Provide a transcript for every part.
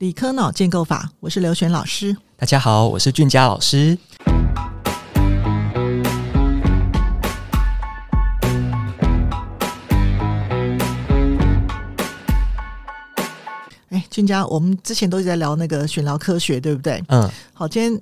理科脑建构法，我是刘璇老师。大家好，我是俊佳老师。哎，俊佳，我们之前都在聊那个选聊科学，对不对？嗯，好，今天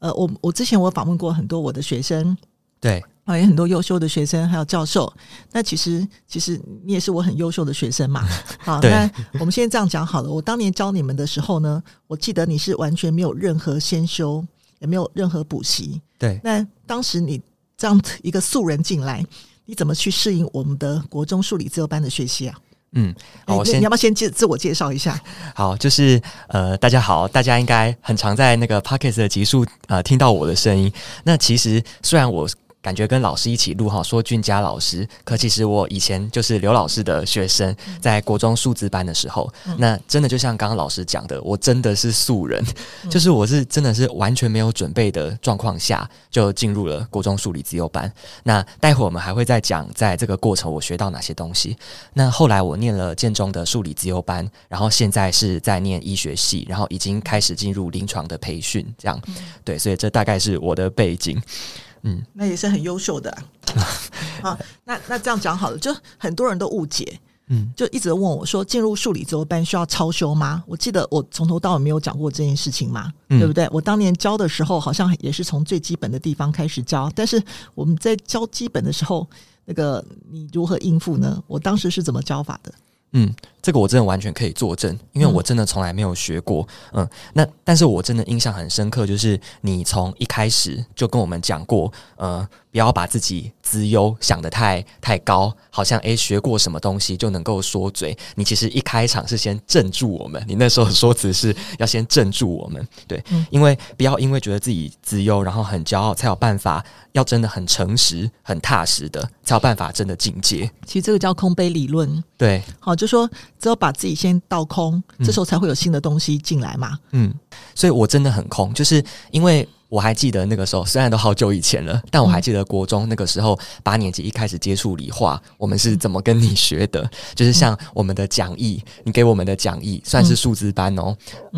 呃，我我之前我访问过很多我的学生，对。啊，也很多优秀的学生，还有教授。那其实，其实你也是我很优秀的学生嘛。好，那我们现在这样讲好了。我当年教你们的时候呢，我记得你是完全没有任何先修，也没有任何补习。对。那当时你这样一个素人进来，你怎么去适应我们的国中数理自由班的学习啊？嗯，好，我先，你要不要先介自我介绍一下？好，就是呃，大家好，大家应该很常在那个 Podcast 的集数呃听到我的声音。那其实虽然我。感觉跟老师一起录哈，说俊佳老师，可其实我以前就是刘老师的学生，在国中数字班的时候，嗯、那真的就像刚刚老师讲的，我真的是素人，嗯、就是我是真的是完全没有准备的状况下就进入了国中数理自由班。那待会我们还会再讲，在这个过程我学到哪些东西。那后来我念了建中的数理自由班，然后现在是在念医学系，然后已经开始进入临床的培训，这样对，所以这大概是我的背景。嗯，那也是很优秀的啊。好，那那这样讲好了，就很多人都误解，嗯，就一直问我说，进入数理自由班需要超修吗？我记得我从头到尾没有讲过这件事情嘛，嗯、对不对？我当年教的时候，好像也是从最基本的地方开始教，但是我们在教基本的时候，那个你如何应付呢？我当时是怎么教法的？嗯，这个我真的完全可以作证，因为我真的从来没有学过。嗯，那但是我真的印象很深刻，就是你从一开始就跟我们讲过，呃。不要把自己资优想得太太高，好像诶学过什么东西就能够说嘴。你其实一开场是先镇住我们，你那时候的说辞是要先镇住我们，对，嗯、因为不要因为觉得自己资优，然后很骄傲，才有办法要真的很诚实、很踏实的，才有办法真的进阶。其实这个叫空杯理论，对，好，就说只有把自己先倒空，这时候才会有新的东西进来嘛。嗯，所以我真的很空，就是因为。我还记得那个时候，虽然都好久以前了，但我还记得国中那个时候八年级一开始接触理化，我们是怎么跟你学的？就是像我们的讲义，你给我们的讲义算是数字班哦，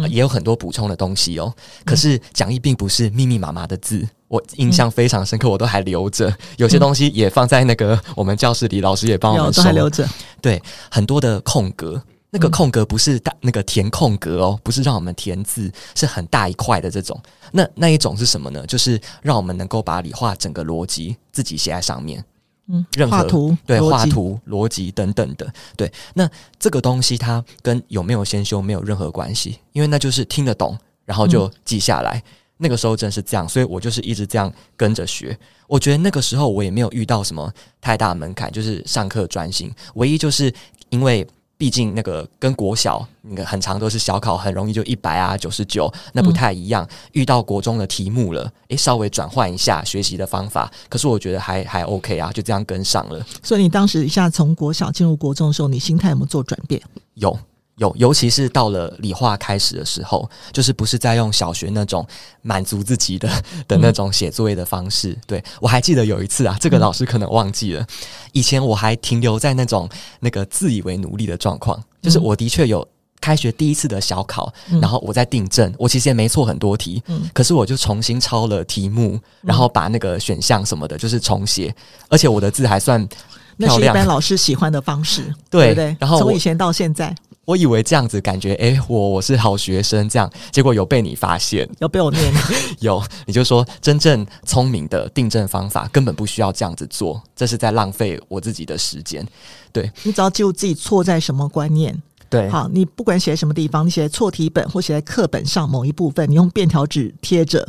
也有很多补充的东西哦。可是讲义并不是密密麻麻的字，我印象非常深刻，我都还留着。有些东西也放在那个我们教室里，老师也帮我们收，都还留着。对，很多的空格。那个空格不是大那个填空格哦，不是让我们填字，是很大一块的这种。那那一种是什么呢？就是让我们能够把理化整个逻辑自己写在上面。嗯，任何画图对画图逻辑等等的。对，那这个东西它跟有没有先修没有任何关系，因为那就是听得懂，然后就记下来。嗯、那个时候真是这样，所以我就是一直这样跟着学。我觉得那个时候我也没有遇到什么太大门槛，就是上课专心，唯一就是因为。毕竟那个跟国小那个很长都是小考，很容易就一百啊九十九，那不太一样。嗯、遇到国中的题目了，诶，稍微转换一下学习的方法，可是我觉得还还 OK 啊，就这样跟上了。所以你当时一下从国小进入国中的时候，你心态有没有做转变？有。有，尤其是到了理化开始的时候，就是不是在用小学那种满足自己的 的那种写作业的方式。嗯、对，我还记得有一次啊，这个老师可能忘记了，嗯、以前我还停留在那种那个自以为努力的状况，就是我的确有开学第一次的小考，嗯、然后我在订正，我其实也没错很多题，嗯、可是我就重新抄了题目，然后把那个选项什么的，就是重写，而且我的字还算漂亮，那是一般老师喜欢的方式，对，对不对？然后从以前到现在。我以为这样子感觉，诶、欸，我我是好学生，这样结果有被你发现，有被我念，有，你就说真正聪明的订正方法根本不需要这样子做，这是在浪费我自己的时间。对，你只要记住自己错在什么观念，对，好，你不管写在什么地方，你写在错题本或写在课本上某一部分，你用便条纸贴着，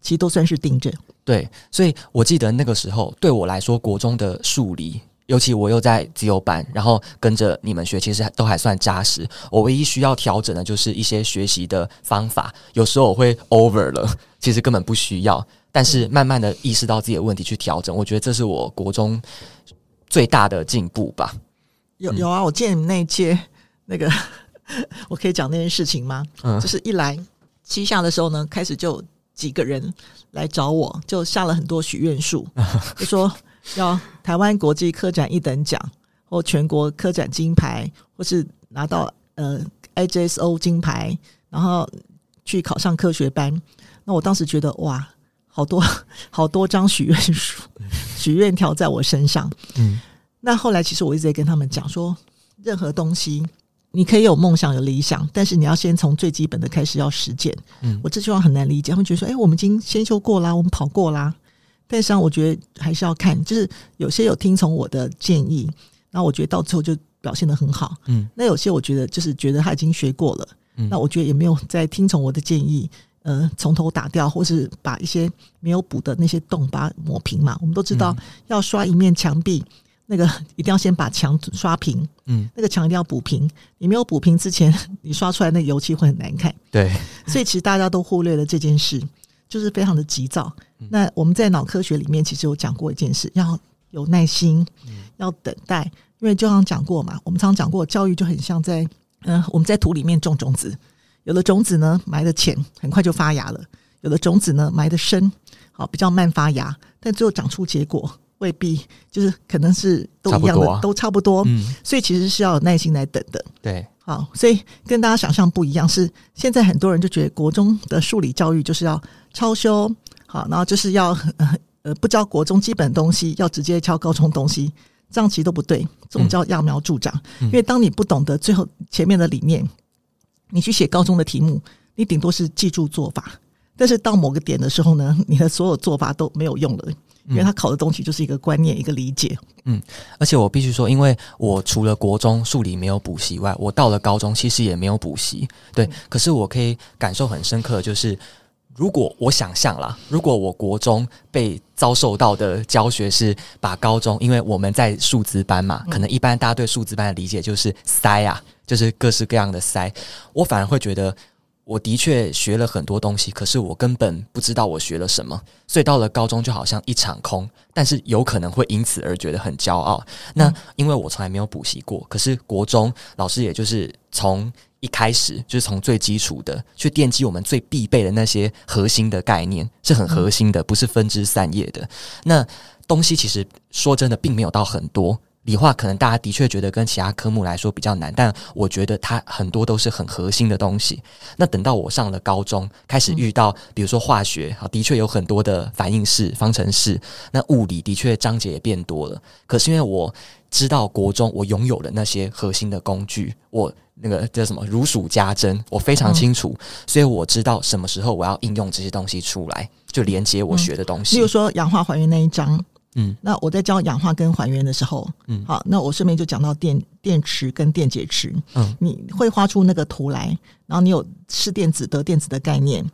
其实都算是订正。对，所以我记得那个时候对我来说，国中的数理。尤其我又在自由班，然后跟着你们学，其实都还算扎实。我唯一需要调整的就是一些学习的方法，有时候我会 over 了，其实根本不需要。但是慢慢的意识到自己的问题去调整，我觉得这是我国中最大的进步吧。有有啊，我见你们那一届那个，我可以讲那件事情吗？嗯，就是一来七下的时候呢，开始就几个人来找我，就下了很多许愿树，就说。要台湾国际科展一等奖，或全国科展金牌，或是拿到呃 IJSO 金牌，然后去考上科学班。那我当时觉得哇，好多 好多张许愿书、许愿条在我身上。嗯，那后来其实我一直在跟他们讲说，任何东西你可以有梦想、有理想，但是你要先从最基本的开始要实践。嗯，我这句话很难理解，他们觉得说，哎，我们已经先修过啦，我们跑过啦。但是我觉得还是要看，就是有些有听从我的建议，然后我觉得到最后就。表现得很好，嗯，那有些我觉得就是觉得他已经学过了，嗯，那我觉得也没有再听从我的建议，呃，从头打掉，或是把一些没有补的那些洞把它抹平嘛。我们都知道，要刷一面墙壁，那个 一定要先把墙刷平，嗯，那个墙一定要补平。你没有补平之前，你刷出来那个油漆会很难看，对。所以其实大家都忽略了这件事，就是非常的急躁。那我们在脑科学里面其实有讲过一件事，要有耐心，要等待。因为就像讲过嘛，我们常常讲过，教育就很像在嗯、呃，我们在土里面种种子，有的种子呢埋的浅，很快就发芽了；有的种子呢埋的深，好比较慢发芽，但最后长出结果未必就是可能是都一样的，都差不多。嗯，所以其实是要有耐心来等的。对，好，所以跟大家想象不一样，是现在很多人就觉得国中的数理教育就是要超修，好，然后就是要呃呃不教国中基本东西，要直接教高中东西。这样其实都不对，这种叫揠苗助长。嗯、因为当你不懂得最后前面的理念，你去写高中的题目，你顶多是记住做法，但是到某个点的时候呢，你的所有做法都没有用了，因为他考的东西就是一个观念，一个理解。嗯，而且我必须说，因为我除了国中数理没有补习外，我到了高中其实也没有补习。对，嗯、可是我可以感受很深刻，就是。如果我想象啦，如果我国中被遭受到的教学是把高中，因为我们在数字班嘛，可能一般大家对数字班的理解就是塞啊，就是各式各样的塞，我反而会觉得。我的确学了很多东西，可是我根本不知道我学了什么，所以到了高中就好像一场空，但是有可能会因此而觉得很骄傲。那因为我从来没有补习过，可是国中老师也就是从一开始就是从最基础的去奠基我们最必备的那些核心的概念，是很核心的，不是分枝散叶的。那东西其实说真的并没有到很多。理化可能大家的确觉得跟其他科目来说比较难，但我觉得它很多都是很核心的东西。那等到我上了高中，开始遇到比如说化学，啊，的确有很多的反应式、方程式。那物理的确章节也变多了。可是因为我知道国中我拥有的那些核心的工具，我那个叫什么如数家珍，我非常清楚，所以我知道什么时候我要应用这些东西出来，就连接我学的东西。比如说氧化还原那一章。嗯，那我在教氧化跟还原的时候，嗯，好，那我顺便就讲到电电池跟电解池，嗯，你会画出那个图来，然后你有失电子得电子的概念，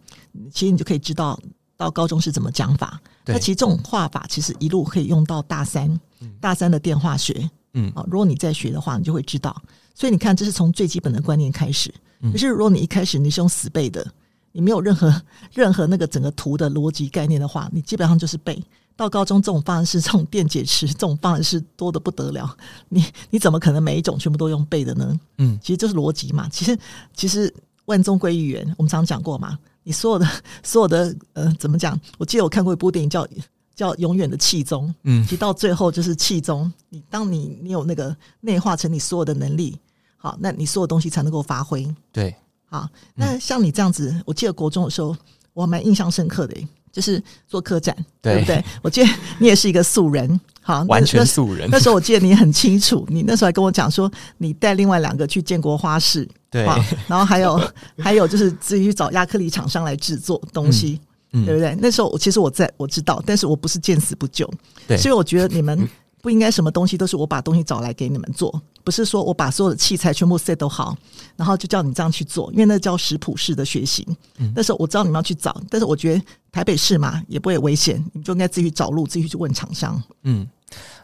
其实你就可以知道到高中是怎么讲法。对。那其实这种画法其实一路可以用到大三，嗯、大三的电化学，嗯，啊，如果你在学的话，你就会知道。所以你看，这是从最基本的观念开始。可是如果你一开始你是用死背的，你没有任何任何那个整个图的逻辑概念的话，你基本上就是背。到高中这种方式，这种电解池这种方式多得不得了，你你怎么可能每一种全部都用背的呢？嗯，其实就是逻辑嘛。其实其实万中归一元，我们常讲过嘛。你所有的所有的呃，怎么讲？我记得我看过一部电影叫叫《永远的气宗》，嗯，其实到最后就是气宗。你当你你有那个内化成你所有的能力，好，那你所有东西才能够发挥。对，好，那像你这样子，我记得国中的时候，我还蛮印象深刻的。就是做客栈，对，对不对？我记得你也是一个素人，好，完全素人那。那时候我记得你很清楚，你那时候还跟我讲说，你带另外两个去建国花市，对，然后还有 还有就是自己去找亚克力厂商来制作东西，嗯、对不对？那时候我其实我在我知道，但是我不是见死不救，对，所以我觉得你们不应该什么东西都是我把东西找来给你们做。不是说我把所有的器材全部 set 都好，然后就叫你这样去做，因为那叫食谱式的学习。嗯、那时候我知道你们要去找，但是我觉得台北市嘛也不会危险，你就应该自己去找路，自己去问厂商。嗯，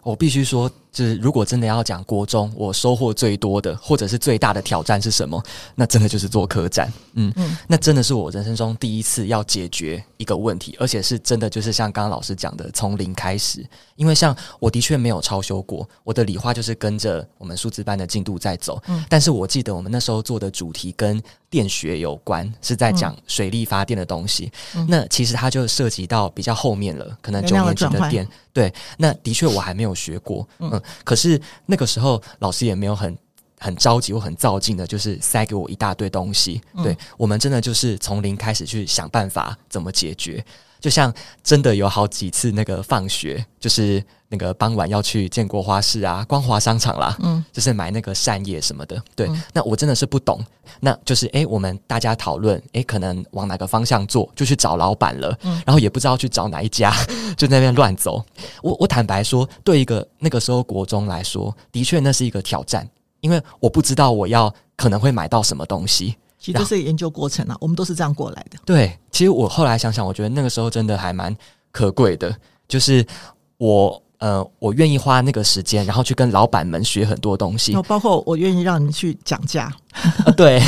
我必须说。就是如果真的要讲国中，我收获最多的，或者是最大的挑战是什么？那真的就是做科展。嗯嗯，那真的是我人生中第一次要解决一个问题，而且是真的就是像刚刚老师讲的，从零开始。因为像我的确没有超修过，我的理化就是跟着我们数字班的进度在走。嗯，但是我记得我们那时候做的主题跟电学有关，是在讲水力发电的东西。嗯，那其实它就涉及到比较后面了，可能九年级的电。对，那的确我还没有学过。嗯。可是那个时候，老师也没有很很着急或很躁进的，就是塞给我一大堆东西。嗯、对，我们真的就是从零开始去想办法怎么解决。就像真的有好几次那个放学，就是那个傍晚要去建国花市啊、光华商场啦，嗯，就是买那个扇叶什么的。对，嗯、那我真的是不懂，那就是诶、欸，我们大家讨论，诶、欸，可能往哪个方向做，就去找老板了，嗯，然后也不知道去找哪一家，就在那边乱走。我我坦白说，对一个那个时候国中来说，的确那是一个挑战，因为我不知道我要可能会买到什么东西。其实这是研究过程啊，我们都是这样过来的。对，其实我后来想想，我觉得那个时候真的还蛮可贵的，就是我。呃，我愿意花那个时间，然后去跟老板们学很多东西，包括我愿意让你去讲价，对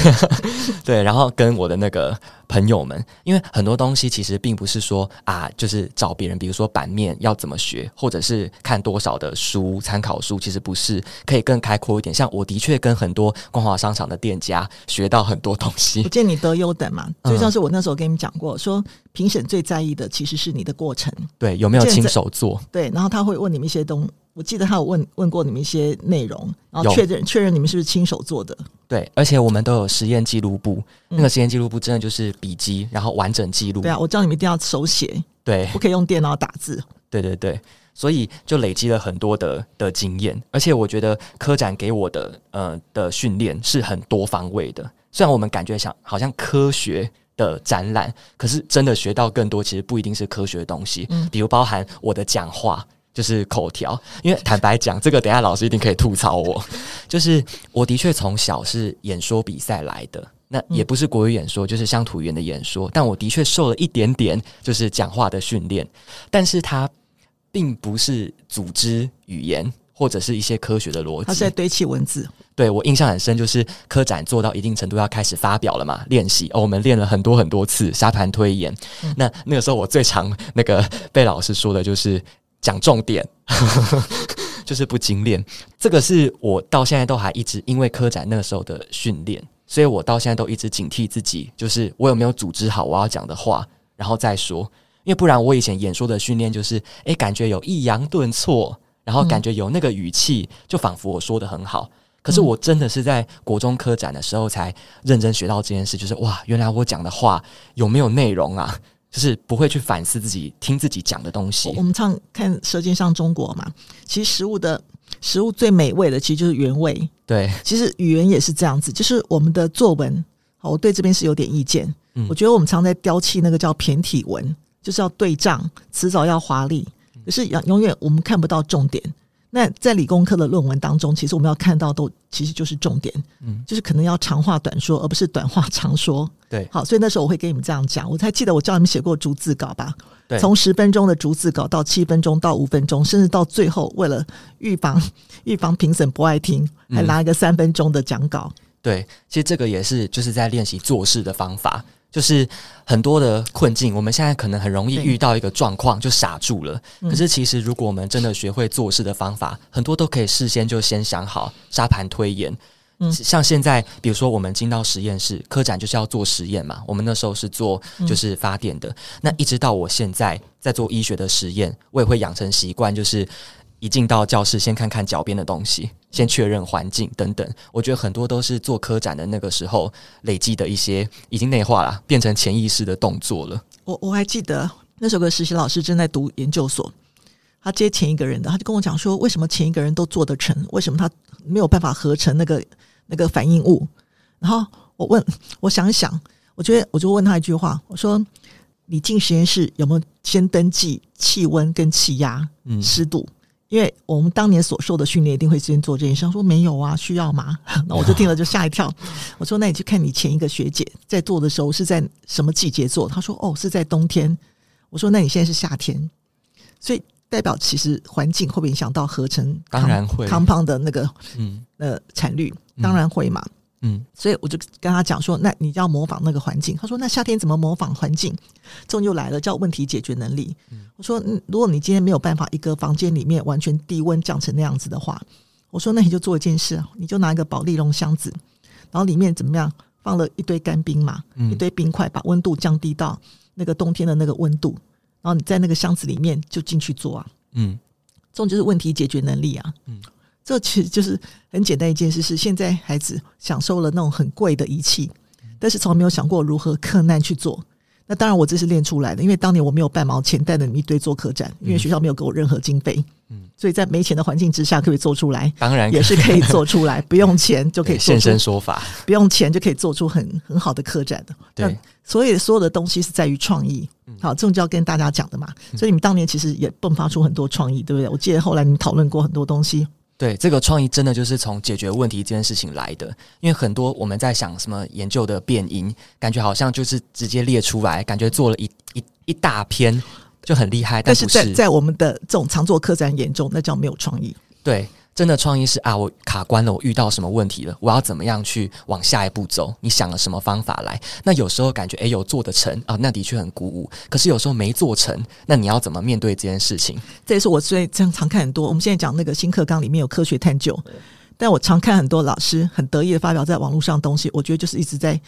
对，然后跟我的那个朋友们，因为很多东西其实并不是说啊，就是找别人，比如说版面要怎么学，或者是看多少的书参考书，其实不是，可以更开阔一点。像我的确跟很多光华商场的店家学到很多东西。我见你得优等嘛，就像是我那时候跟你们讲过，说评审最在意的其实是你的过程，对，有没有亲手做？对，然后他会。问你们一些东，我记得他有问问过你们一些内容，然后确认确认你们是不是亲手做的。对，而且我们都有实验记录簿，嗯、那个实验记录簿真的就是笔记，然后完整记录。对啊，我叫你们一定要手写，对，不可以用电脑打字。对对对，所以就累积了很多的的经验，而且我觉得科展给我的呃的训练是很多方位的。虽然我们感觉像好像科学的展览，可是真的学到更多，其实不一定是科学的东西。嗯，比如包含我的讲话。就是口条，因为坦白讲，这个等下老师一定可以吐槽我。就是我的确从小是演说比赛来的，那也不是国语演说，就是乡土语言的演说。但我的确受了一点点就是讲话的训练，但是它并不是组织语言或者是一些科学的逻辑。它是在堆砌文字。对，我印象很深，就是科展做到一定程度要开始发表了嘛，练习哦，我们练了很多很多次沙盘推演。嗯、那那个时候我最常那个被老师说的就是。讲重点，就是不精炼。这个是我到现在都还一直因为科展那个时候的训练，所以我到现在都一直警惕自己，就是我有没有组织好我要讲的话，然后再说。因为不然，我以前演说的训练就是，诶，感觉有抑扬顿挫，然后感觉有那个语气，就仿佛我说的很好。可是我真的是在国中科展的时候才认真学到这件事，就是哇，原来我讲的话有没有内容啊？就是不会去反思自己听自己讲的东西。我们常看《舌尖上中国》嘛，其实食物的食物最美味的，其实就是原味。对，其实语言也是这样子，就是我们的作文，好，我对这边是有点意见。嗯，我觉得我们常在雕砌那个叫骈体文，就是要对仗，词藻要华丽，可是永永远我们看不到重点。那在理工科的论文当中，其实我们要看到都其实就是重点，嗯，就是可能要长话短说，而不是短话长说。对，好，所以那时候我会跟你们这样讲。我才记得我教你们写过逐字稿吧？对，从十分钟的逐字稿到七分钟到五分钟，甚至到最后为了预防 预防评审不爱听，还拿一个三分钟的讲稿。嗯。对，其实这个也是就是在练习做事的方法。就是很多的困境，我们现在可能很容易遇到一个状况就傻住了。可是其实，如果我们真的学会做事的方法，很多都可以事先就先想好，沙盘推演。嗯，像现在，比如说我们进到实验室，科展就是要做实验嘛。我们那时候是做就是发电的，那一直到我现在在做医学的实验，我也会养成习惯，就是。一进到教室，先看看脚边的东西，先确认环境等等。我觉得很多都是做科展的那个时候累积的一些，已经内化了，变成潜意识的动作了。我我还记得那时候，个实习老师正在读研究所，他接前一个人的，他就跟我讲说，为什么前一个人都做得成，为什么他没有办法合成那个那个反应物？然后我问，我想一想，我觉得我就问他一句话，我说：你进实验室有没有先登记气温跟气压、嗯、湿度？因为我们当年所受的训练一定会先做这件事。他说没有啊，需要吗？那我就听了就吓一跳。我说那你去看你前一个学姐在做的时候是在什么季节做？他说哦，是在冬天。我说那你现在是夏天，所以代表其实环境会不会影响到合成？当然会。compound 的那个嗯呃产率当然会嘛。嗯，所以我就跟他讲说，那你要模仿那个环境。他说，那夏天怎么模仿环境？这种就来了，叫问题解决能力。嗯、我说，嗯，如果你今天没有办法一个房间里面完全低温降成那样子的话，我说，那你就做一件事啊，你就拿一个保利龙箱子，然后里面怎么样放了一堆干冰嘛，嗯、一堆冰块，把温度降低到那个冬天的那个温度，然后你在那个箱子里面就进去做啊。嗯，这种就是问题解决能力啊。嗯。这其实就是很简单一件事，是现在孩子享受了那种很贵的仪器，但是从来没有想过如何克难去做。那当然，我这是练出来的，因为当年我没有半毛钱带着你们一堆做客展，因为学校没有给我任何经费，嗯，所以在没钱的环境之下，可以做出来？当然也是可以做出来，不用钱就可以现身说法，不用钱就可以做出很很好的客展的。对，所以所有的东西是在于创意，好，这种就要跟大家讲的嘛。所以你们当年其实也迸发出很多创意，对不对？我记得后来你们讨论过很多东西。对，这个创意真的就是从解决问题这件事情来的，因为很多我们在想什么研究的变因，感觉好像就是直接列出来，感觉做了一一一大篇就很厉害，但，是但是在在我们的这种常做客栈眼中，那叫没有创意。对。真的创意是啊，我卡关了，我遇到什么问题了，我要怎么样去往下一步走？你想了什么方法来？那有时候感觉诶，有做得成啊，那的确很鼓舞。可是有时候没做成，那你要怎么面对这件事情？这也是我最常常看很多。我们现在讲那个新课纲里面有科学探究，但我常看很多老师很得意的发表在网络上的东西，我觉得就是一直在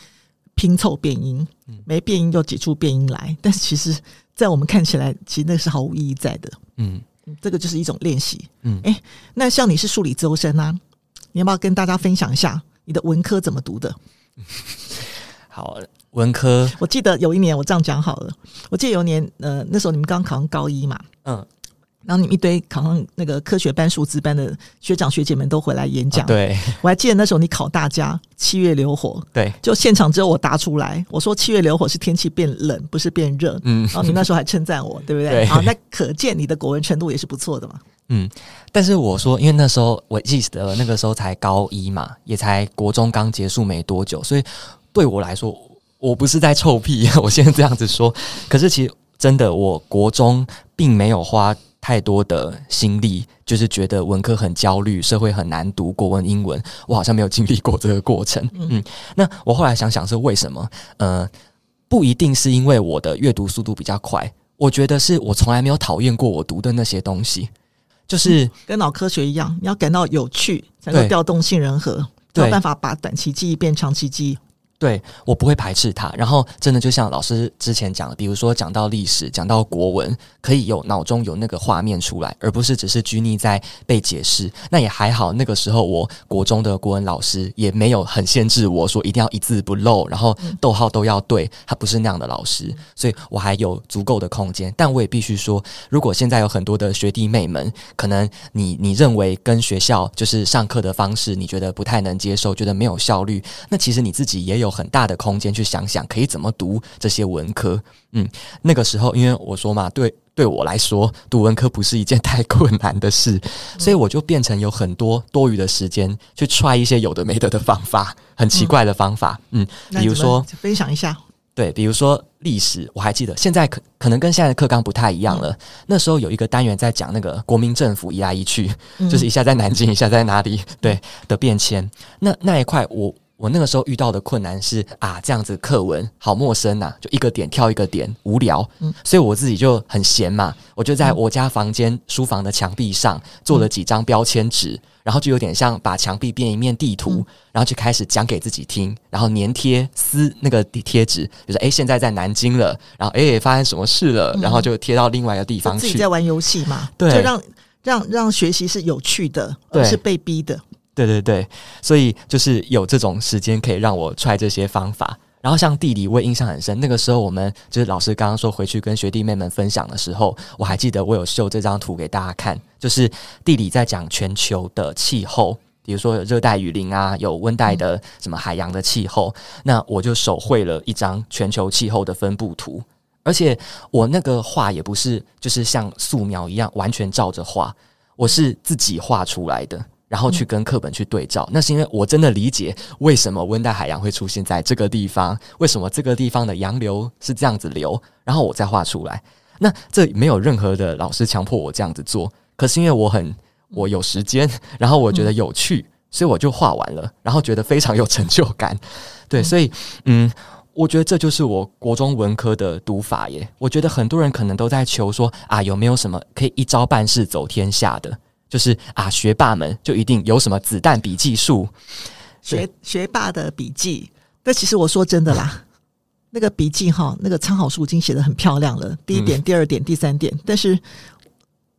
拼凑变音，没变音就挤出变音来。但是其实，在我们看起来，其实那是毫无意义在的。嗯。这个就是一种练习，嗯，哎，那像你是数理资优生啊，你要不要跟大家分享一下你的文科怎么读的？好，文科，我记得有一年我这样讲好了，我记得有一年，呃，那时候你们刚考上高一嘛，嗯。然后你们一堆考上那个科学班、数字班的学长学姐们都回来演讲。啊、对，我还记得那时候你考大家七月流火。对，就现场只有我答出来。我说七月流火是天气变冷，不是变热。嗯，然后你那时候还称赞我，对不对？对。好，那可见你的国文程度也是不错的嘛。嗯，但是我说，因为那时候我记得那个时候才高一嘛，也才国中刚结束没多久，所以对我来说，我不是在臭屁。我现在这样子说，可是其实真的，我国中并没有花。太多的心力，就是觉得文科很焦虑，社会很难读，国文、英文，我好像没有经历过这个过程。嗯，那我后来想想是为什么？呃，不一定是因为我的阅读速度比较快，我觉得是我从来没有讨厌过我读的那些东西，就是、嗯、跟脑科学一样，你要感到有趣，才能调动杏仁核，没有办法把短期记忆变长期记忆。对，我不会排斥它，然后真的就像老师之前讲的，比如说讲到历史，讲到国文，可以有脑中有那个画面出来，而不是只是拘泥在被解释。那也还好，那个时候我国中的国文老师也没有很限制我说一定要一字不漏，然后逗号都要对，他不是那样的老师，所以我还有足够的空间。但我也必须说，如果现在有很多的学弟妹们，可能你你认为跟学校就是上课的方式，你觉得不太能接受，觉得没有效率，那其实你自己也有。很大的空间去想想可以怎么读这些文科，嗯，那个时候因为我说嘛，对对我来说读文科不是一件太困难的事，所以我就变成有很多多余的时间去 try 一些有的没的的方法，很奇怪的方法，嗯，比如说分享一下，对，比如说历史，我还记得现在可可能跟现在的课纲不太一样了，嗯，那时候有一个单元在讲那个国民政府移来移去，嗯，就是一下在南京，一下在哪里，对的变迁，那那一块我。我那个时候遇到的困难是啊，这样子课文好陌生呐，就一个点跳一个点，无聊。嗯，所以我自己就很闲嘛，我就在我家房间书房的墙壁上做了几张标签纸，然后就有点像把墙壁变一面地图，然后就开始讲给自己听，然后粘贴撕那个贴纸，就是诶，现在在南京了，然后诶，发生什么事了，然后就贴到另外一个地方去。自己在玩游戏嘛，对，就让让让学习是有趣的，而不是被逼的。对对对，所以就是有这种时间可以让我 try 这些方法。然后像地理，我也印象很深。那个时候我们就是老师刚刚说回去跟学弟妹们分享的时候，我还记得我有秀这张图给大家看，就是地理在讲全球的气候，比如说有热带雨林啊，有温带的什么海洋的气候。那我就手绘了一张全球气候的分布图，而且我那个画也不是就是像素描一样完全照着画，我是自己画出来的。然后去跟课本去对照，那是因为我真的理解为什么温带海洋会出现在这个地方，为什么这个地方的洋流是这样子流，然后我再画出来。那这没有任何的老师强迫我这样子做，可是因为我很我有时间，然后我觉得有趣，所以我就画完了，然后觉得非常有成就感。对，所以嗯，我觉得这就是我国中文科的读法耶。我觉得很多人可能都在求说啊，有没有什么可以一招半式走天下的？就是啊，学霸们就一定有什么子弹笔记术？学学霸的笔记，但其实我说真的啦，那个笔记哈，那个参考书已经写的很漂亮了。第一点、嗯、第二点、第三点，但是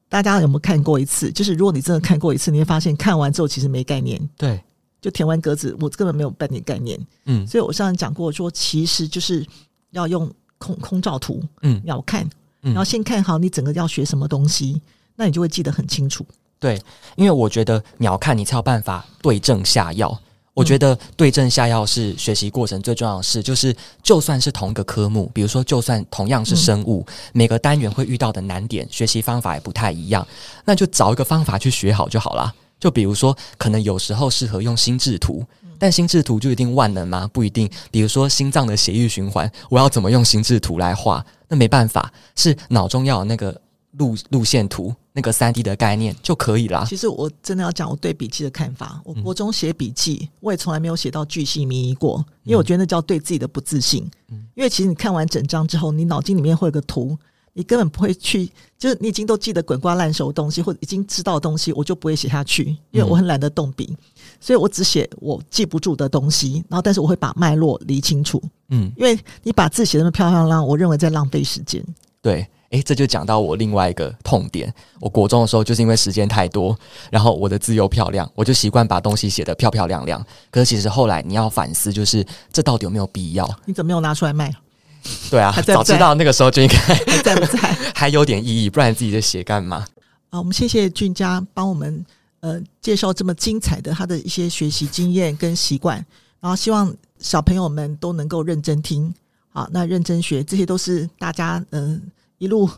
大家有没有看过一次？就是如果你真的看过一次，你会发现看完之后其实没概念。对，就填完格子，我根本没有半点概念。嗯，所以我上次讲过说，其实就是要用空空照图，嗯，要看，然后先看好你整个要学什么东西，那你就会记得很清楚。对，因为我觉得鸟看你才有办法对症下药。我觉得对症下药是学习过程最重要的事，就是就算是同一个科目，比如说就算同样是生物，每个单元会遇到的难点，学习方法也不太一样，那就找一个方法去学好就好啦。就比如说，可能有时候适合用心智图，但心智图就一定万能吗？不一定。比如说心脏的血液循环，我要怎么用心智图来画？那没办法，是脑中要有那个。路路线图那个三 D 的概念就可以啦。其实我真的要讲我对笔记的看法。我国中写笔记，我也从来没有写到巨细靡遗过，因为我觉得那叫对自己的不自信。嗯因为其实你看完整章之后，你脑筋里面会有个图，你根本不会去，就是你已经都记得滚瓜烂熟的东西，或者已经知道的东西，我就不会写下去，因为我很懒得动笔，所以我只写我记不住的东西。然后，但是我会把脉络理清楚。嗯，因为你把字写那么漂漂亮亮，我认为在浪费时间。对。诶，这就讲到我另外一个痛点。我国中的时候，就是因为时间太多，然后我的字又漂亮，我就习惯把东西写得漂漂亮亮。可是其实后来你要反思，就是这到底有没有必要？你怎么没有拿出来卖？对啊，早知道那个时候就应该还在不在？还有点意义，不然自己在写干嘛？啊，我们谢谢俊佳帮我们呃介绍这么精彩的他的一些学习经验跟习惯，然后希望小朋友们都能够认真听，好，那认真学，这些都是大家嗯。呃一路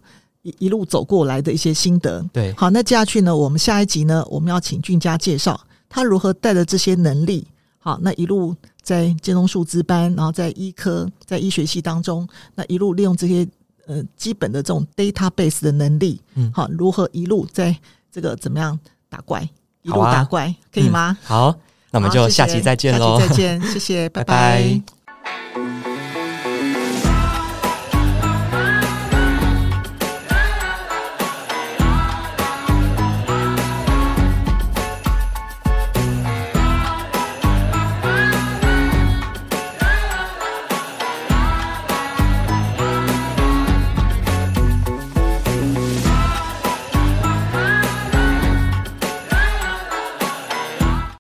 一一路走过来的一些心得，对，好，那接下去呢，我们下一集呢，我们要请俊佳介绍他如何带着这些能力，好，那一路在建中数资班，然后在医科，在医学系当中，那一路利用这些呃基本的这种 database 的能力，嗯，好，如何一路在这个怎么样打怪，一路打怪，啊、可以吗、嗯？好，那我们就下期再见喽，下期再见，谢谢，拜拜。拜拜。